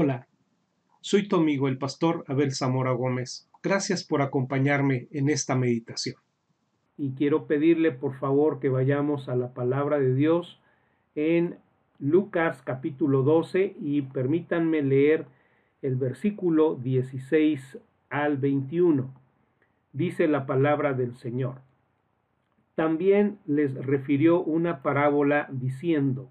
Hola, soy tu amigo el pastor Abel Zamora Gómez. Gracias por acompañarme en esta meditación. Y quiero pedirle por favor que vayamos a la palabra de Dios en Lucas capítulo 12 y permítanme leer el versículo 16 al 21. Dice la palabra del Señor. También les refirió una parábola diciendo,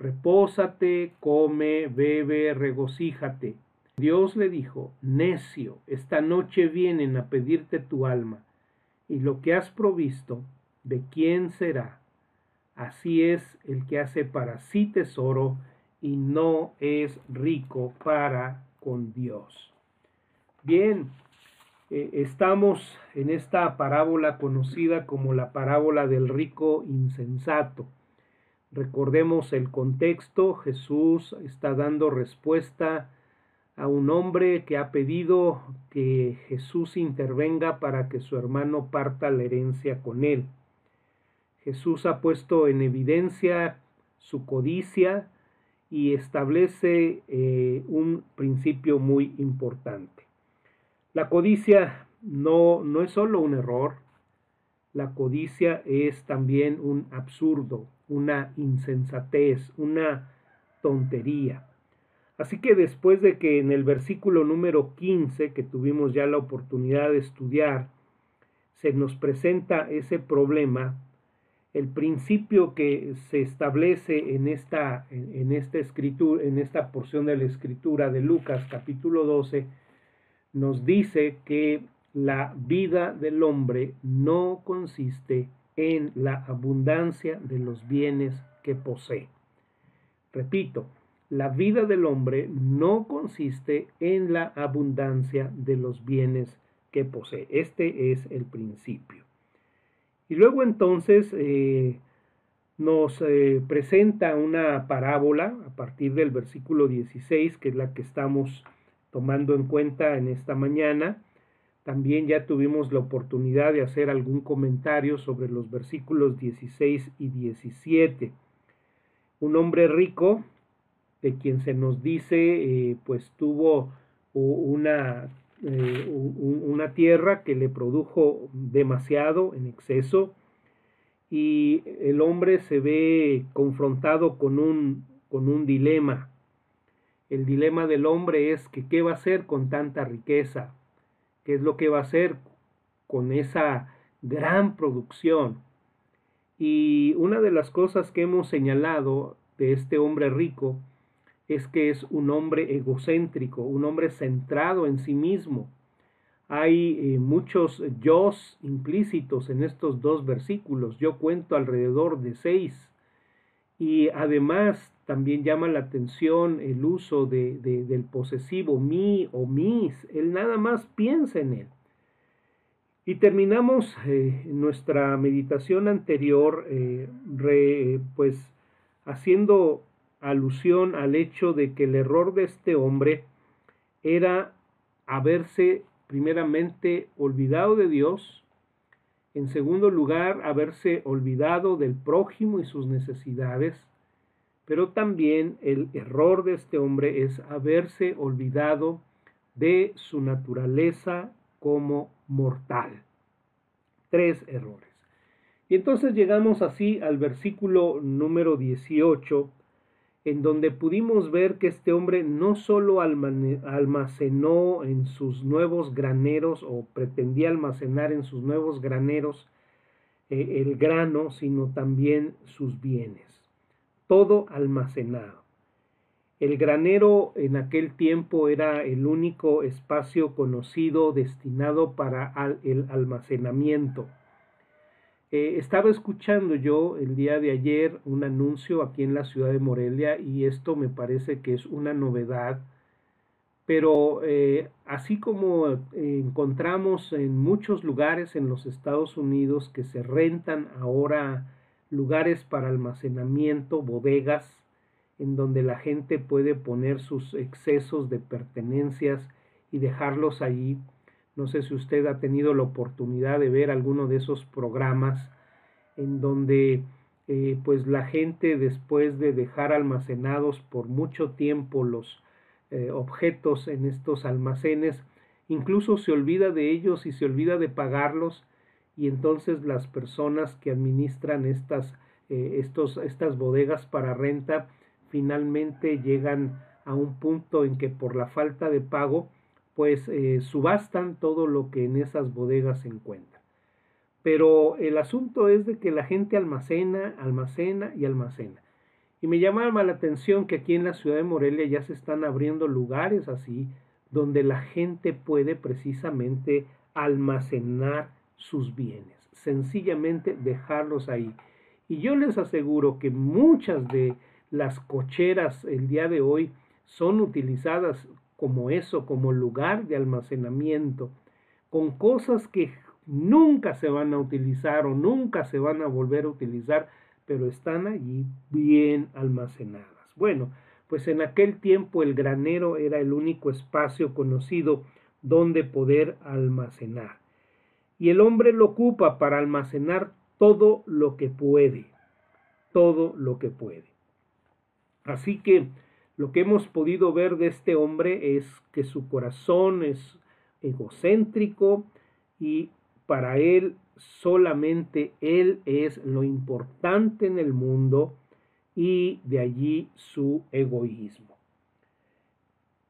repósate, come, bebe, regocíjate. Dios le dijo, necio, esta noche vienen a pedirte tu alma, y lo que has provisto, ¿de quién será? Así es el que hace para sí tesoro y no es rico para con Dios. Bien, eh, estamos en esta parábola conocida como la parábola del rico insensato. Recordemos el contexto, Jesús está dando respuesta a un hombre que ha pedido que Jesús intervenga para que su hermano parta la herencia con él. Jesús ha puesto en evidencia su codicia y establece eh, un principio muy importante. La codicia no, no es solo un error, la codicia es también un absurdo, una insensatez, una tontería. Así que después de que en el versículo número 15, que tuvimos ya la oportunidad de estudiar, se nos presenta ese problema, el principio que se establece en esta, en, esta escritura, en esta porción de la escritura de Lucas capítulo 12, nos dice que la vida del hombre no consiste en la abundancia de los bienes que posee. Repito, la vida del hombre no consiste en la abundancia de los bienes que posee. Este es el principio. Y luego entonces eh, nos eh, presenta una parábola a partir del versículo 16, que es la que estamos tomando en cuenta en esta mañana, también ya tuvimos la oportunidad de hacer algún comentario sobre los versículos 16 y 17. Un hombre rico, de quien se nos dice, eh, pues tuvo una, eh, una tierra que le produjo demasiado en exceso y el hombre se ve confrontado con un, con un dilema. El dilema del hombre es que qué va a hacer con tanta riqueza, qué es lo que va a hacer con esa gran producción. Y una de las cosas que hemos señalado de este hombre rico es que es un hombre egocéntrico, un hombre centrado en sí mismo. Hay eh, muchos yo implícitos en estos dos versículos. Yo cuento alrededor de seis. Y además también llama la atención el uso de, del posesivo mi o mis. Él nada más piensa en él. Y terminamos eh, nuestra meditación anterior, eh, pues haciendo alusión al hecho de que el error de este hombre era haberse primeramente olvidado de Dios, en segundo lugar, haberse olvidado del prójimo y sus necesidades, pero también el error de este hombre es haberse olvidado de su naturaleza como mortal. Tres errores. Y entonces llegamos así al versículo número 18, en donde pudimos ver que este hombre no solo almacenó en sus nuevos graneros o pretendía almacenar en sus nuevos graneros eh, el grano, sino también sus bienes todo almacenado. El granero en aquel tiempo era el único espacio conocido destinado para el almacenamiento. Eh, estaba escuchando yo el día de ayer un anuncio aquí en la ciudad de Morelia y esto me parece que es una novedad Pero eh, así como encontramos en muchos lugares en los Estados Unidos que se rentan ahora lugares para almacenamiento, bodegas, en donde la gente puede poner sus excesos de pertenencias y dejarlos allí. No sé si usted ha tenido la oportunidad de ver alguno de esos programas en donde eh, pues la gente después de dejar almacenados por mucho tiempo los eh, objetos en estos almacenes, incluso se olvida de ellos y se olvida de pagarlos y entonces las personas que administran estas, eh, estos, estas bodegas para renta finalmente llegan a un punto en que por la falta de pago pues eh, subastan todo lo que en esas bodegas se encuentra. Pero el asunto es de que la gente almacena, almacena y almacena. Y me llama la atención que aquí en la ciudad de Morelia ya se están abriendo lugares así donde la gente puede precisamente almacenar sus bienes, sencillamente dejarlos ahí. Y yo les aseguro que muchas de las cocheras el día de hoy son utilizadas como eso, como lugar de almacenamiento, con cosas que nunca se van a utilizar o nunca se van a volver a utilizar, pero están allí bien almacenadas. Bueno, pues en aquel tiempo el granero era el único espacio conocido donde poder almacenar. Y el hombre lo ocupa para almacenar todo lo que puede, todo lo que puede. Así que lo que hemos podido ver de este hombre es que su corazón es egocéntrico y para él solamente él es lo importante en el mundo y de allí su egoísmo.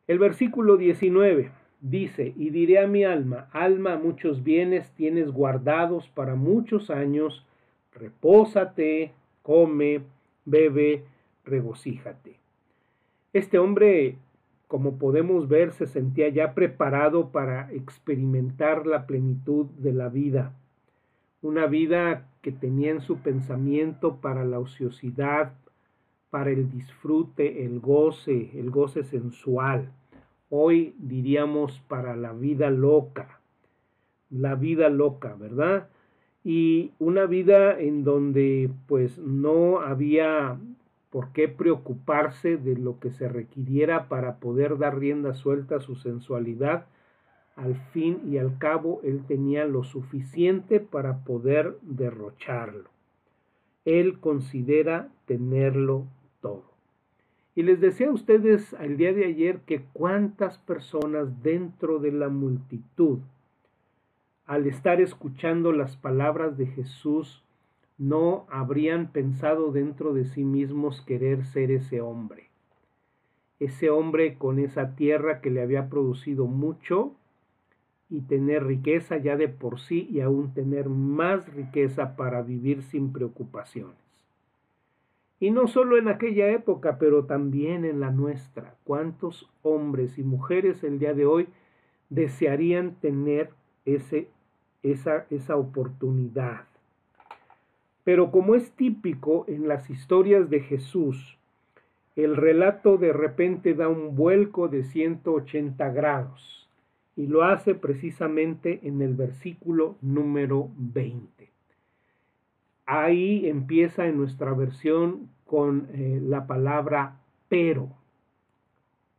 El versículo 19 dice, y diré a mi alma, alma, muchos bienes tienes guardados para muchos años, repósate, come, bebe, regocíjate. Este hombre, como podemos ver, se sentía ya preparado para experimentar la plenitud de la vida, una vida que tenía en su pensamiento para la ociosidad, para el disfrute, el goce, el goce sensual. Hoy diríamos para la vida loca, la vida loca, ¿verdad? Y una vida en donde pues no había por qué preocuparse de lo que se requiriera para poder dar rienda suelta a su sensualidad. Al fin y al cabo, él tenía lo suficiente para poder derrocharlo. Él considera tenerlo. Y les decía a ustedes el día de ayer que cuántas personas dentro de la multitud, al estar escuchando las palabras de Jesús, no habrían pensado dentro de sí mismos querer ser ese hombre. Ese hombre con esa tierra que le había producido mucho y tener riqueza ya de por sí y aún tener más riqueza para vivir sin preocupaciones. Y no solo en aquella época, pero también en la nuestra. ¿Cuántos hombres y mujeres el día de hoy desearían tener esa, esa oportunidad? Pero como es típico en las historias de Jesús, el relato de repente da un vuelco de 180 grados y lo hace precisamente en el versículo número 20. Ahí empieza en nuestra versión con eh, la palabra pero,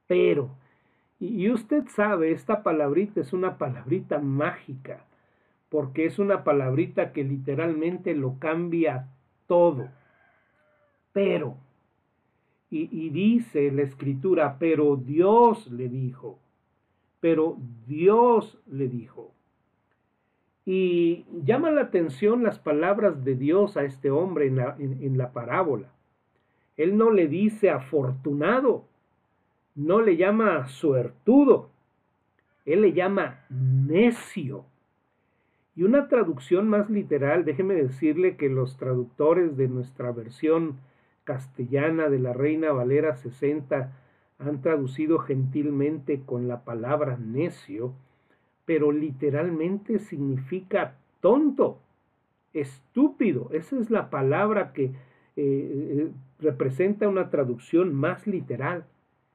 pero. Y usted sabe, esta palabrita es una palabrita mágica porque es una palabrita que literalmente lo cambia todo. Pero, y, dice la escritura, pero Dios le dijo, pero Dios le dijo. Y llama la atención las palabras de Dios a este hombre en la, parábola. Él no le dice afortunado, no le llama suertudo, él le llama necio. Y una traducción más literal, déjeme decirle que los traductores de nuestra versión castellana de la Reina Valera 60 han traducido gentilmente con la palabra necio, pero literalmente significa tonto, estúpido. Esa es la palabra que eh, eh, representa una traducción más literal.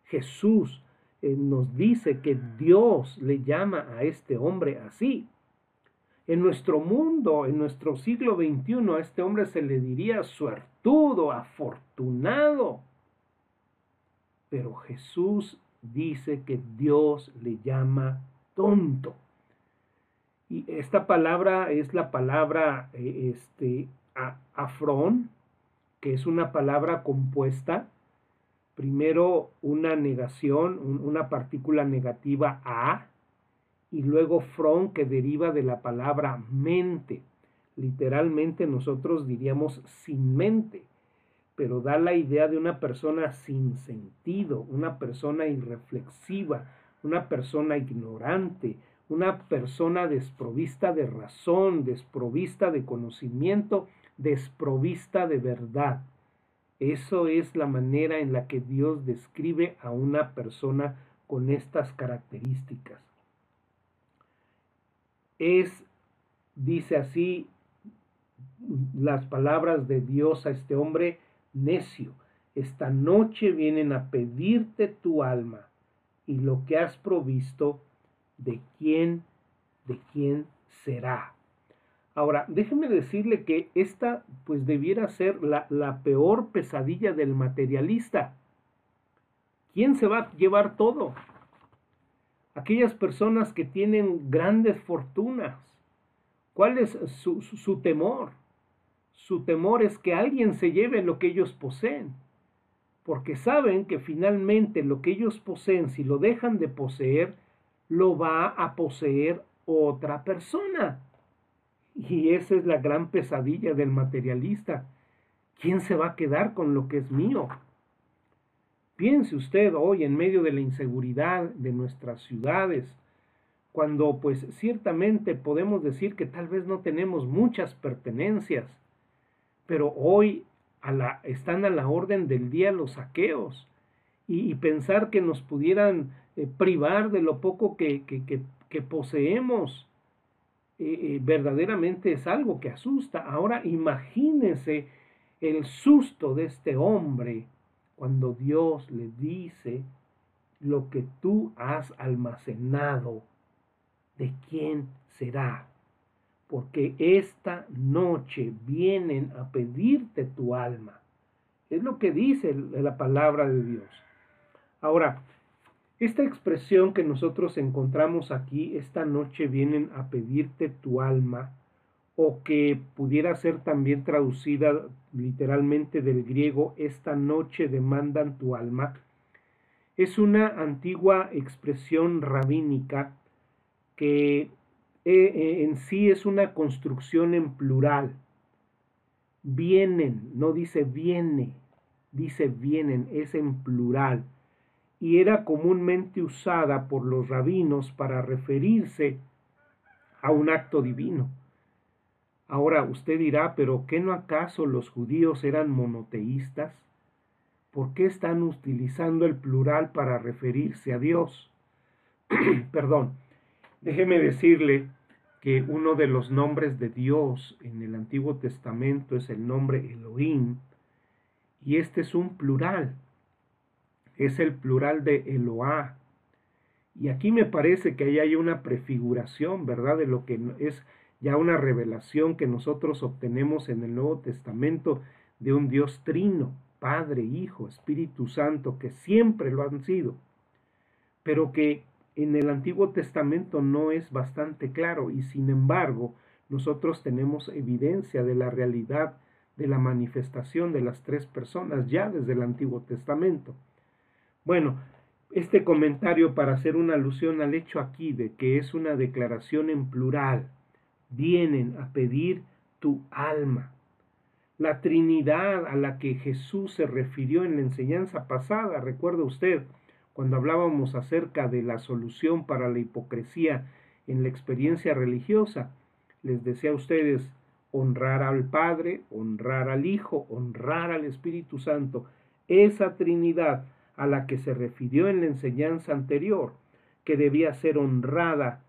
Jesús, eh, nos dice que Dios le llama a este hombre así. En nuestro mundo, en nuestro siglo XXI, a este hombre se le diría suertudo, afortunado. Pero Jesús dice que Dios le llama tonto. Y esta palabra es la palabra eh, este, afrón, que es una palabra compuesta. Primero una negación, una partícula negativa a, y luego front que deriva de la palabra mente. Literalmente nosotros diríamos sin mente, pero da la idea de una persona sin sentido, una persona irreflexiva, una persona ignorante, una persona desprovista de razón, desprovista de conocimiento, desprovista de verdad. Eso es la manera en la que Dios describe a una persona con estas características. Es, dice así, las palabras de Dios a este hombre necio. Esta noche vienen a pedirte tu alma y lo que has provisto de quién, de quién será. Ahora, déjeme decirle que esta pues debiera ser la, la peor pesadilla del materialista. ¿Quién se va a llevar todo? Aquellas personas que tienen grandes fortunas. ¿Cuál es su, su temor? Su temor es que alguien se lleve lo que ellos poseen, porque saben que finalmente lo que ellos poseen, si lo dejan de poseer, lo va a poseer otra persona. Y esa es la gran pesadilla del materialista. ¿Quién se va a quedar con lo que es mío? Piense usted hoy en medio de la inseguridad de nuestras ciudades, cuando pues ciertamente podemos decir que tal vez no tenemos muchas pertenencias, pero hoy a la, están a la orden del día los saqueos y pensar que nos pudieran eh, privar de lo poco que, que, poseemos, eh, eh, verdaderamente es algo que asusta. Ahora imagínese el susto de este hombre cuando Dios le dice lo que tú has almacenado, ¿de quién será? Porque esta noche vienen a pedirte tu alma. Es lo que dice la palabra de Dios. Ahora, esta expresión que nosotros encontramos aquí, esta noche vienen a pedirte tu alma, o que pudiera ser también traducida literalmente del griego, esta noche demandan tu alma, es una antigua expresión rabínica que eh, eh, en sí es una construcción en plural. Vienen, no dice viene, dice vienen, es en plural y era comúnmente usada por los rabinos para referirse a un acto divino. Ahora usted dirá, pero ¿qué no acaso los judíos eran monoteístas? ¿Por qué están utilizando el plural para referirse a Dios? Perdón, déjeme decirle que uno de los nombres de Dios en el Antiguo Testamento es el nombre Elohim, y este es un plural es el plural de Eloá. Y aquí me parece que ahí hay una prefiguración, ¿verdad? De lo que es ya una revelación que nosotros obtenemos en el Nuevo Testamento de un Dios trino, Padre, Hijo, Espíritu Santo, que siempre lo han sido, pero que en el Antiguo Testamento no es bastante claro y sin embargo nosotros tenemos evidencia de la realidad de la manifestación de las tres personas ya desde el Antiguo Testamento. Bueno, este comentario para hacer una alusión al hecho aquí de que es una declaración en plural. Vienen a pedir tu alma. La Trinidad a la que Jesús se refirió en la enseñanza pasada, recuerda usted, cuando hablábamos acerca de la solución para la hipocresía en la experiencia religiosa, les decía a ustedes honrar al Padre, honrar al Hijo, honrar al Espíritu Santo. Esa Trinidad a la que se refirió en la enseñanza anterior, que debía ser honrada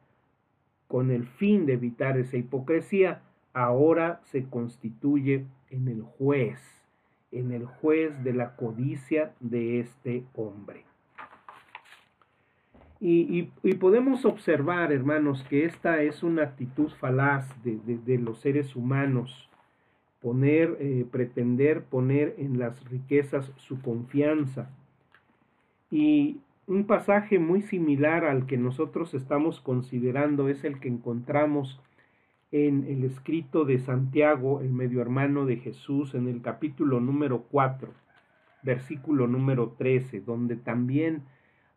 con el fin de evitar esa hipocresía, ahora se constituye en el juez, en el juez de la codicia de este hombre. Y, podemos observar, hermanos, que esta es una actitud falaz de, los seres humanos, poner, eh, pretender poner en las riquezas su confianza. Y un pasaje muy similar al que nosotros estamos considerando es el que encontramos en el escrito de Santiago, el medio hermano de Jesús, en el capítulo número 4, versículo número 13, donde también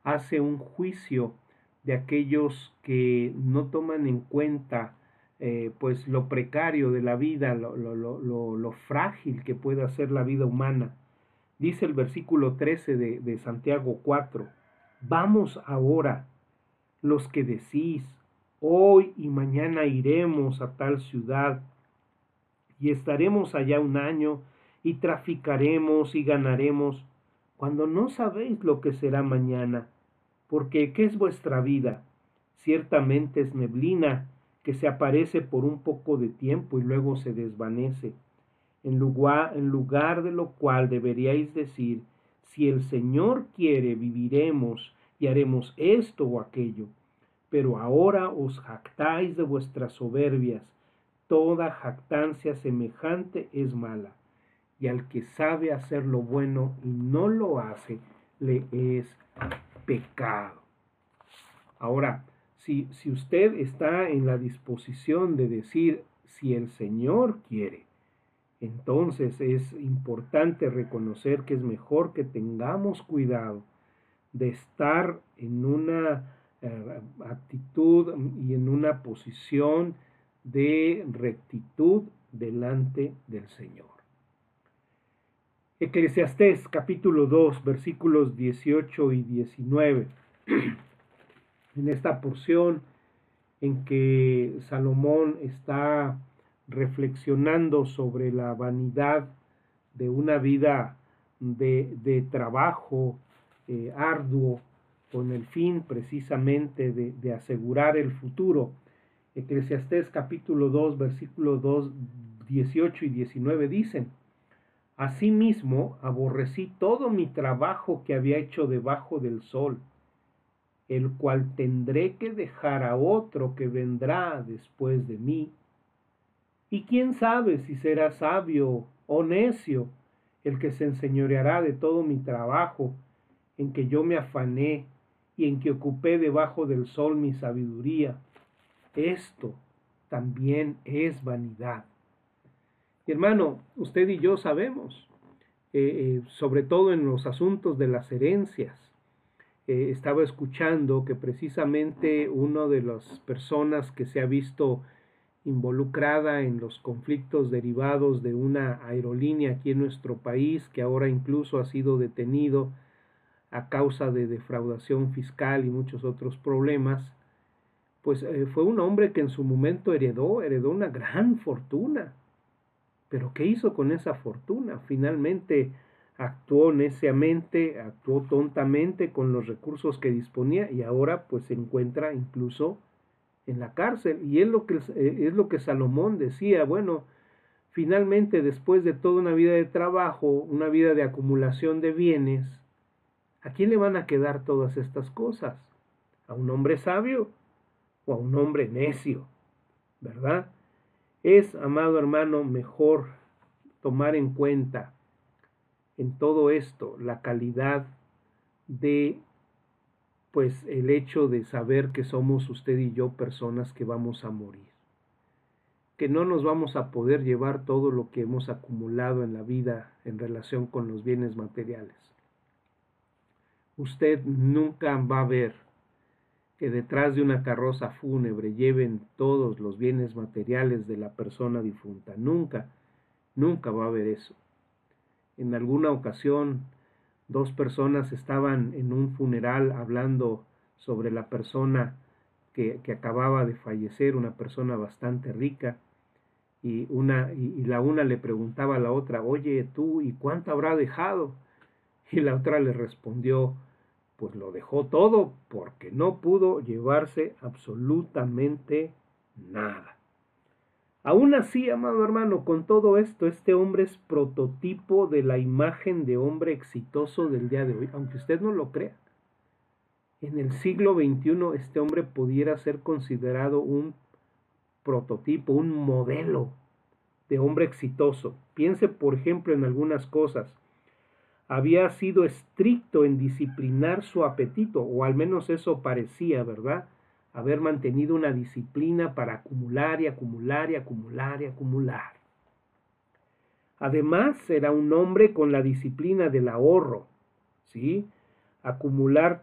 hace un juicio de aquellos que no toman en cuenta eh, pues lo precario de la vida, lo, lo, frágil que puede ser la vida humana. Dice el versículo 13 de, de Santiago 4, vamos ahora los que decís, hoy y mañana iremos a tal ciudad y estaremos allá un año y traficaremos y ganaremos cuando no sabéis lo que será mañana, porque ¿qué es vuestra vida? Ciertamente es neblina que se aparece por un poco de tiempo y luego se desvanece. En lugar, en lugar de lo cual deberíais decir, si el Señor quiere, viviremos y haremos esto o aquello. Pero ahora os jactáis de vuestras soberbias. Toda jactancia semejante es mala y al que sabe hacer lo bueno y no lo hace, le es pecado. Ahora, si, si usted está en la disposición de decir, si el Señor quiere, entonces es importante reconocer que es mejor que tengamos cuidado de estar en una eh, actitud y en una posición de rectitud delante del Señor. Eclesiastés capítulo 2 versículos 18 y 19. en esta porción en que Salomón está reflexionando sobre la vanidad de una vida de, trabajo eh, arduo con el fin precisamente de, de asegurar el futuro. Eclesiastés capítulo 2 versículos 2, 18 y 19 dicen, Asimismo, aborrecí todo mi trabajo que había hecho debajo del sol, el cual tendré que dejar a otro que vendrá después de mí. Y quién sabe si será sabio o necio el que se enseñoreará de todo mi trabajo, en que yo me afané y en que ocupé debajo del sol mi sabiduría. Esto también es vanidad hermano, usted y yo sabemos, eh, eh, sobre todo en los asuntos de las herencias, eh, estaba escuchando que precisamente una de las personas que se ha visto involucrada en los conflictos derivados de una aerolínea aquí en nuestro país, que ahora incluso ha sido detenido a causa de defraudación fiscal y muchos otros problemas, pues fue un hombre que en su momento heredó, heredó una gran fortuna pero ¿qué hizo con esa fortuna? Finalmente actuó neciamente, actuó tontamente con los recursos que disponía y ahora pues se encuentra incluso en la cárcel. Y es lo que, eh, es lo que Salomón decía, bueno, finalmente después de toda una vida de trabajo, una vida de acumulación de bienes, ¿a quién le van a quedar todas estas cosas? ¿A un hombre sabio o a un hombre necio? ¿Verdad? Es, amado hermano, mejor tomar en cuenta en todo esto la calidad de pues el hecho de saber que somos usted y yo personas que vamos a morir, que no nos vamos a poder llevar todo lo que hemos acumulado en la vida en relación con los bienes materiales. Usted nunca va a ver que detrás de una carroza fúnebre lleven todos los bienes materiales de la persona difunta. Nunca, nunca va a haber eso. En alguna ocasión, dos personas estaban en un funeral hablando sobre la persona que, acababa de fallecer, una persona bastante rica, y, una, y la una le preguntaba a la otra, oye tú, ¿y cuánto habrá dejado? Y la otra le respondió, pues lo dejó todo porque no pudo llevarse absolutamente nada. Aún así, amado hermano, con todo esto, este hombre es prototipo de la imagen de hombre exitoso del día de hoy, aunque usted no lo crea. en el siglo XXI este hombre pudiera ser considerado un prototipo, un modelo de hombre exitoso. Piense, por ejemplo, en algunas cosas. Había sido estricto en disciplinar su apetito, o al menos eso parecía, ¿verdad? Haber mantenido una disciplina para acumular y acumular y acumular y acumular. Además, era un hombre con la disciplina del ahorro, ¿sí? Acumular,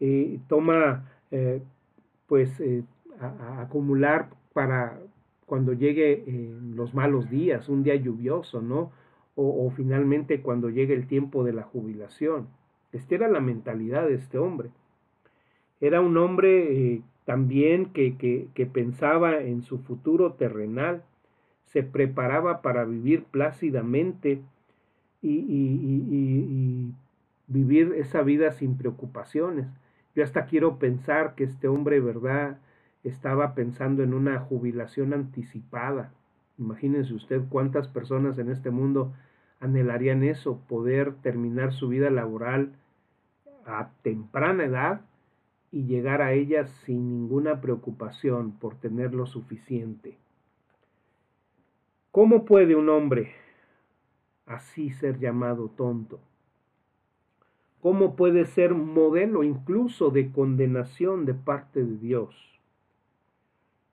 eh, toma, eh, pues, eh, acumular para cuando llegue los malos días, un día lluvioso, ¿no? O, finalmente cuando llegue el tiempo de la jubilación. Esta era la mentalidad de este hombre. Era un hombre eh, también que, que, pensaba en su futuro terrenal, se preparaba para vivir plácidamente y, y, vivir esa vida sin preocupaciones. Yo hasta quiero pensar que este hombre, ¿verdad? estaba pensando en una jubilación anticipada. Imagínense usted cuántas personas en este mundo anhelarían eso, poder terminar su vida laboral a temprana edad y llegar a ella sin ninguna preocupación por tener lo suficiente. ¿Cómo puede un hombre así ser llamado tonto? ¿Cómo puede ser modelo incluso de condenación de parte de Dios?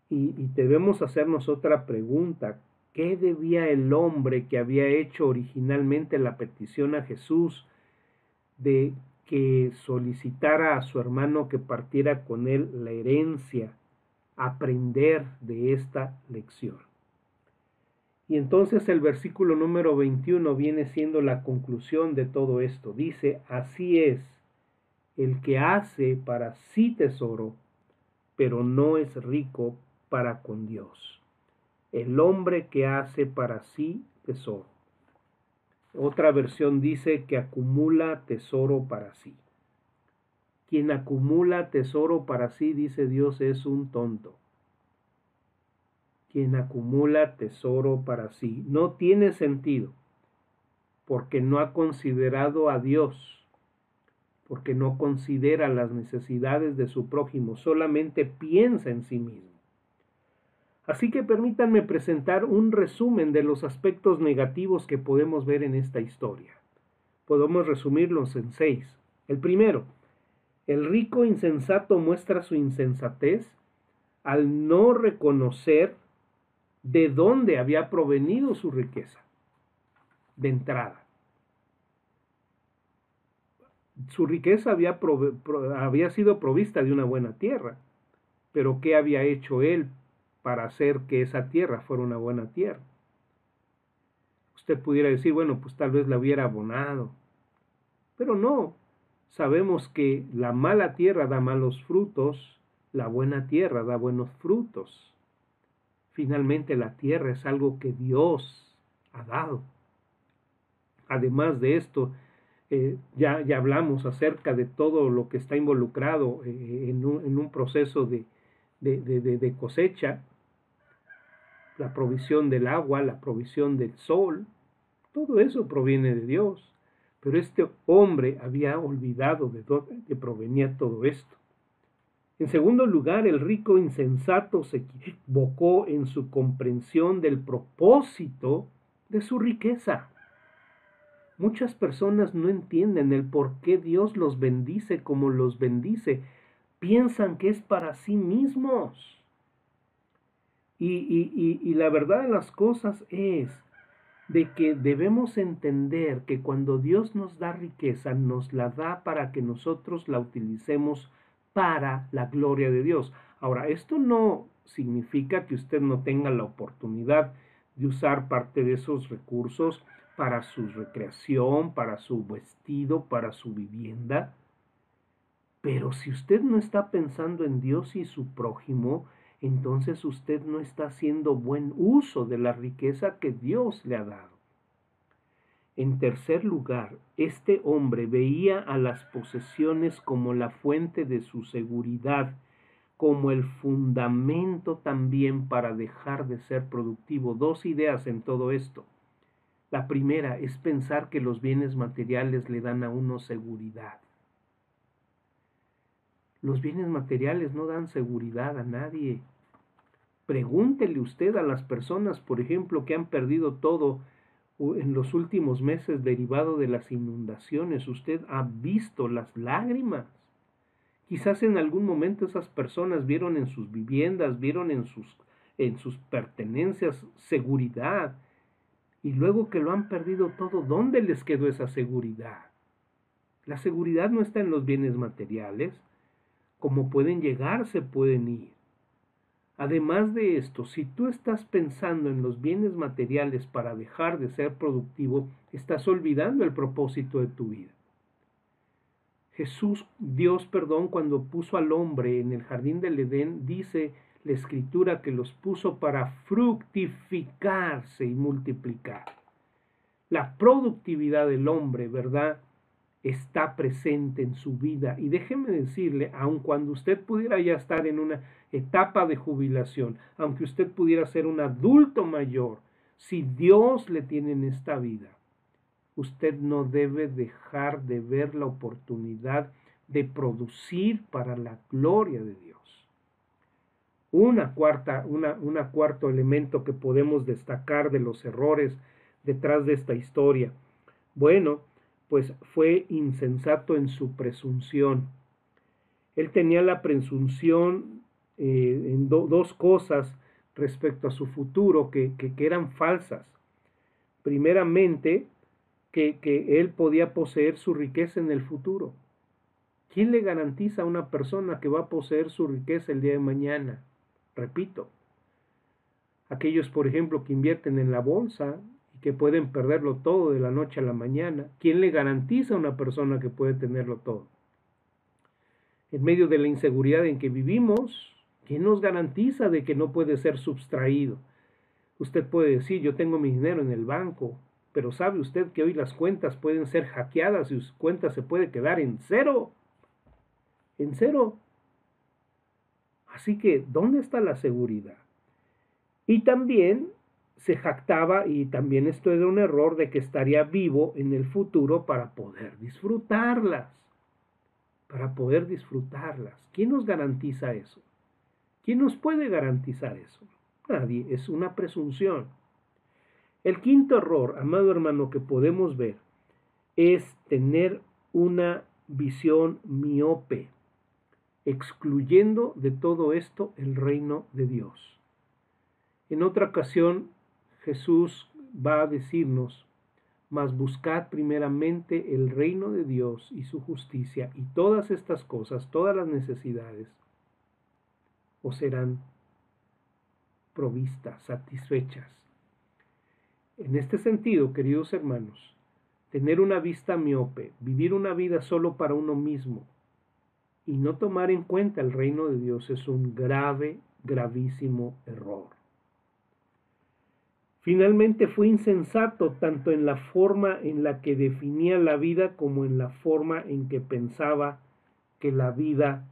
Y, debemos hacernos otra pregunta. ¿Qué debía el hombre que había hecho originalmente la petición a Jesús de que solicitara a su hermano que partiera con él la herencia, aprender de esta lección? Y entonces el versículo número 21 viene siendo la conclusión de todo esto. Dice, así es, el que hace para sí tesoro, pero no es rico para con Dios. El hombre que hace para sí tesoro. Otra versión dice que acumula tesoro para sí. Quien acumula tesoro para sí, dice Dios, es un tonto. Quien acumula tesoro para sí no tiene sentido porque no ha considerado a Dios, porque no considera las necesidades de su prójimo, solamente piensa en sí mismo. Así que permítanme presentar un resumen de los aspectos negativos que podemos ver en esta historia. Podemos resumirlos en seis. El primero, el rico insensato muestra su insensatez al no reconocer de dónde había provenido su riqueza. De entrada. Su riqueza había, había sido provista de una buena tierra, pero ¿qué había hecho él para hacer que esa tierra fuera una buena tierra. Usted pudiera decir, bueno, pues tal vez la hubiera abonado, pero no. Sabemos que la mala tierra da malos frutos, la buena tierra da buenos frutos. Finalmente la tierra es algo que Dios ha dado. Además de esto, eh, ya, ya, hablamos acerca de todo lo que está involucrado eh, en, un, proceso de, de cosecha la provisión del agua, la provisión del sol, todo eso proviene de Dios. Pero este hombre había olvidado de dónde provenía todo esto. En segundo lugar, el rico insensato se equivocó en su comprensión del propósito de su riqueza. Muchas personas no entienden el por qué Dios los bendice como los bendice. Piensan que es para sí mismos. Y, la verdad de las cosas es de que debemos entender que cuando Dios nos da riqueza, nos la da para que nosotros la utilicemos para la gloria de Dios. Ahora, esto no significa que usted no tenga la oportunidad de usar parte de esos recursos para su recreación, para su vestido, para su vivienda. Pero si usted no está pensando en Dios y su prójimo, entonces usted no está haciendo buen uso de la riqueza que Dios le ha dado. En tercer lugar, este hombre veía a las posesiones como la fuente de su seguridad, como el fundamento también para dejar de ser productivo. Dos ideas en todo esto. La primera es pensar que los bienes materiales le dan a uno seguridad. Los bienes materiales no dan seguridad a nadie. Pregúntele usted a las personas, por ejemplo, que han perdido todo en los últimos meses derivado de las inundaciones. Usted ha visto las lágrimas. Quizás en algún momento esas personas vieron en sus viviendas, vieron en sus, en sus pertenencias seguridad. Y luego que lo han perdido todo, ¿dónde les quedó esa seguridad? La seguridad no está en los bienes materiales. Como pueden llegar, se pueden ir. Además de esto, si tú estás pensando en los bienes materiales para dejar de ser productivo, estás olvidando el propósito de tu vida. Jesús, Dios, perdón, cuando puso al hombre en el jardín del Edén, dice la escritura que los puso para fructificarse y multiplicar. La productividad del hombre, ¿verdad? Está presente en su vida. Y déjeme decirle, aun cuando usted pudiera ya estar en una etapa de jubilación, aunque usted pudiera ser un adulto mayor, si Dios le tiene en esta vida, usted no debe dejar de ver la oportunidad de producir para la gloria de Dios. Una cuarta, una, una cuarto elemento que podemos destacar de los errores detrás de esta historia. Bueno, pues fue insensato en su presunción. Él tenía la presunción eh, en dos cosas respecto a su futuro que, eran falsas. Primeramente, que, que, él podía poseer su riqueza en el futuro. ¿Quién le garantiza a una persona que va a poseer su riqueza el día de mañana? Repito, aquellos, por ejemplo, que invierten en la bolsa, que pueden perderlo todo de la noche a la mañana. ¿Quién le garantiza a una persona que puede tenerlo todo? En medio de la inseguridad en que vivimos, ¿quién nos garantiza de que no puede ser subtraído? Usted puede decir, yo tengo mi dinero en el banco, pero ¿sabe usted que hoy las cuentas pueden ser hackeadas y su cuenta se puede quedar en cero? En cero. Así que, ¿dónde está la seguridad? Y también se jactaba, y también esto era un error, de que estaría vivo en el futuro para poder disfrutarlas. Para poder disfrutarlas. ¿Quién nos garantiza eso? ¿Quién nos puede garantizar eso? Nadie, es una presunción. El quinto error, amado hermano, que podemos ver es tener una visión miope, excluyendo de todo esto el reino de Dios. En otra ocasión Jesús va a decirnos, mas buscad primeramente el reino de Dios y su justicia, y todas estas cosas, todas las necesidades, os serán provistas, satisfechas. En este sentido, queridos hermanos, tener una vista miope, vivir una vida solo para uno mismo y no tomar en cuenta el reino de Dios es un grave, gravísimo error. Finalmente fue insensato tanto en la forma en la que definía la vida como en la forma en que pensaba que la vida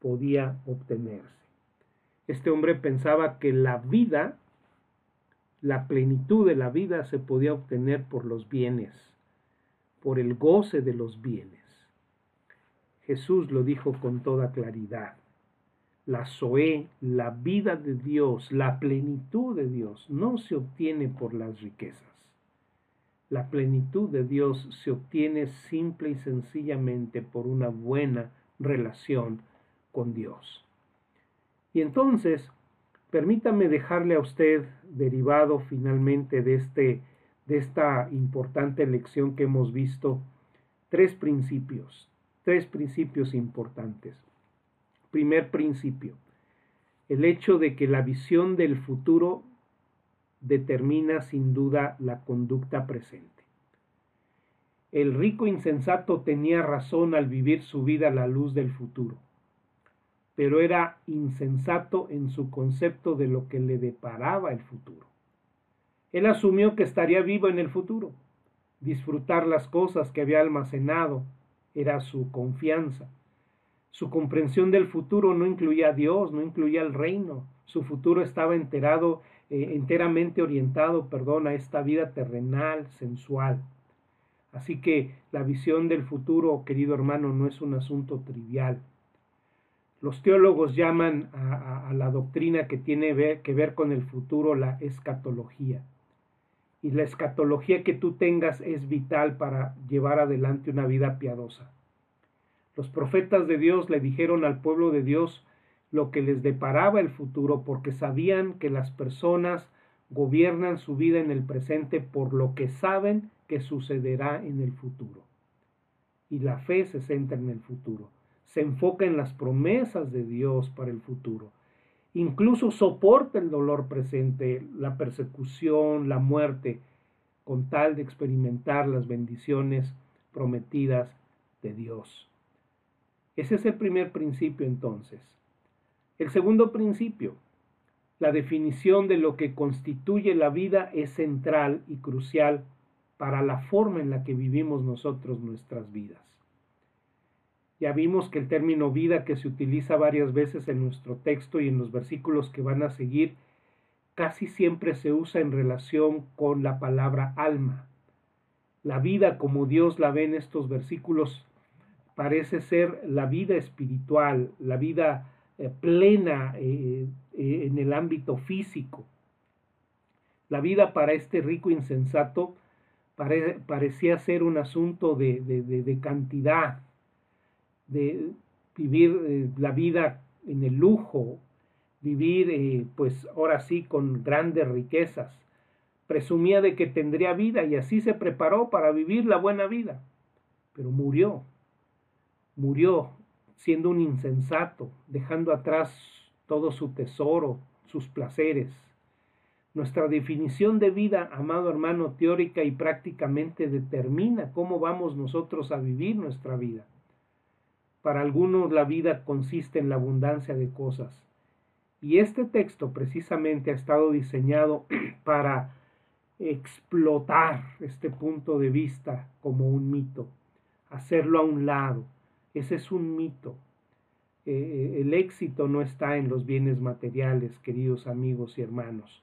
podía obtenerse. Este hombre pensaba que la vida, la plenitud de la vida se podía obtener por los bienes, por el goce de los bienes. Jesús lo dijo con toda claridad la Zoé, la vida de Dios, la plenitud de Dios, no se obtiene por las riquezas. La plenitud de Dios se obtiene simple y sencillamente por una buena relación con Dios. Y entonces, permítame dejarle a usted, derivado finalmente de, este, de esta importante lección que hemos visto, tres principios, tres principios importantes. Primer principio, el hecho de que la visión del futuro determina sin duda la conducta presente. El rico insensato tenía razón al vivir su vida a la luz del futuro, pero era insensato en su concepto de lo que le deparaba el futuro. Él asumió que estaría vivo en el futuro. Disfrutar las cosas que había almacenado era su confianza su comprensión del futuro no incluía a Dios, no incluía al reino. Su futuro estaba enterado, eh, enteramente orientado, perdón, a esta vida terrenal, sensual. Así que la visión del futuro, querido hermano, no es un asunto trivial. Los teólogos llaman a, la doctrina que tiene que ver con el futuro la escatología. Y la escatología que tú tengas es vital para llevar adelante una vida piadosa. Los profetas de Dios le dijeron al pueblo de Dios lo que les deparaba el futuro porque sabían que las personas gobiernan su vida en el presente por lo que saben que sucederá en el futuro. Y la fe se centra en el futuro se enfoca en las promesas de Dios para el futuro. Incluso soporta el dolor presente, la persecución, la muerte, con tal de experimentar las bendiciones prometidas de Dios. Ese es el primer principio entonces. El segundo principio, la definición de lo que constituye la vida es central y crucial para la forma en la que vivimos nosotros nuestras vidas. Ya vimos que el término vida que se utiliza varias veces en nuestro texto y en los versículos que van a seguir, casi siempre se usa en relación con la palabra alma. La vida como Dios la ve en estos versículos parece ser la vida espiritual, la vida eh, plena eh, eh, en el ámbito físico. La vida para este rico insensato parecía ser un asunto de cantidad, de vivir la vida en el lujo, vivir pues ahora sí con grandes riquezas. Presumía de que tendría vida y así se preparó para vivir la buena vida, pero murió, murió siendo un insensato, dejando atrás todo su tesoro, sus placeres. Nuestra definición de vida, amado hermano, teórica y prácticamente determina cómo vamos nosotros a vivir nuestra vida. Para algunos la vida consiste en la abundancia de cosas. Y este texto precisamente ha estado diseñado para explotar este punto de vista como un mito, hacerlo a un lado. Ese es un mito. Eh, eh, el éxito no está en los bienes materiales, queridos amigos y hermanos.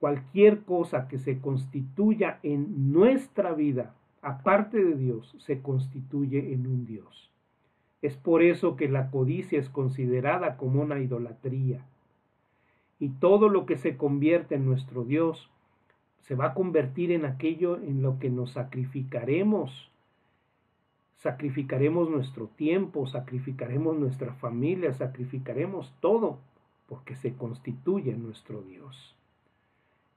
Cualquier cosa que se constituya en nuestra vida, aparte de Dios, se constituye en un Dios. Es por eso que la codicia es considerada como una idolatría. Y todo lo que se convierte en nuestro Dios se va a convertir en aquello en lo que nos sacrificaremos. Sacrificaremos nuestro tiempo, sacrificaremos nuestra familia, sacrificaremos todo, porque se constituye nuestro Dios.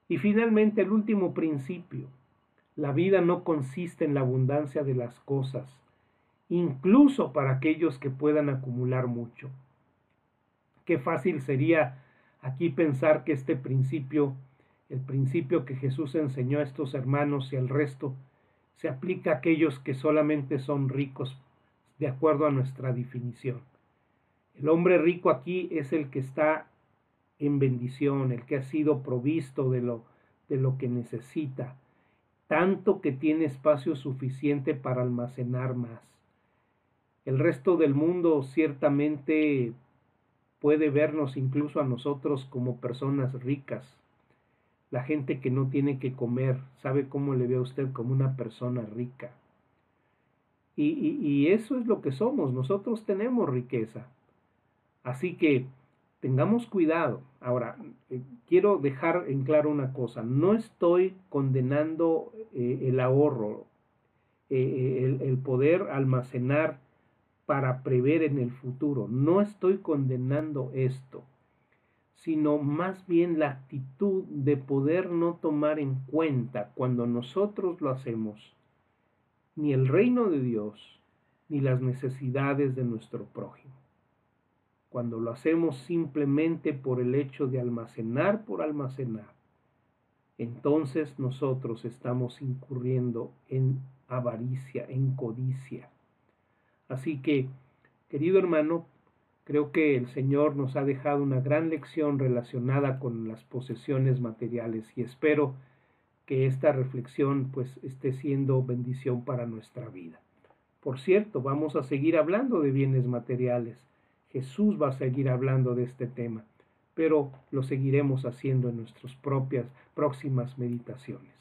Y finalmente el último principio. La vida no consiste en la abundancia de las cosas, incluso para aquellos que puedan acumular mucho. Qué fácil sería aquí pensar que este principio, el principio que Jesús enseñó a estos hermanos y al resto, se aplica a aquellos que solamente son ricos de acuerdo a nuestra definición. El hombre rico aquí es el que está en bendición, el que ha sido provisto de lo, de lo que necesita, tanto que tiene espacio suficiente para almacenar más. El resto del mundo ciertamente puede vernos incluso a nosotros como personas ricas. La gente que no tiene que comer sabe cómo le ve a usted como una persona rica. Y, eso es lo que somos, nosotros tenemos riqueza. Así que tengamos cuidado. Ahora, eh, quiero dejar en claro una cosa, no estoy condenando eh, el ahorro, eh, el, poder almacenar para prever en el futuro. No estoy condenando esto, sino más bien la actitud de poder no tomar en cuenta cuando nosotros lo hacemos ni el reino de Dios ni las necesidades de nuestro prójimo. Cuando lo hacemos simplemente por el hecho de almacenar por almacenar, entonces nosotros estamos incurriendo en avaricia, en codicia Así que, querido hermano, creo que el Señor nos ha dejado una gran lección relacionada con las posesiones materiales y espero que esta reflexión pues esté siendo bendición para nuestra vida. Por cierto, vamos a seguir hablando de bienes materiales. Jesús va a seguir hablando de este tema, pero lo seguiremos haciendo en nuestras propias próximas meditaciones.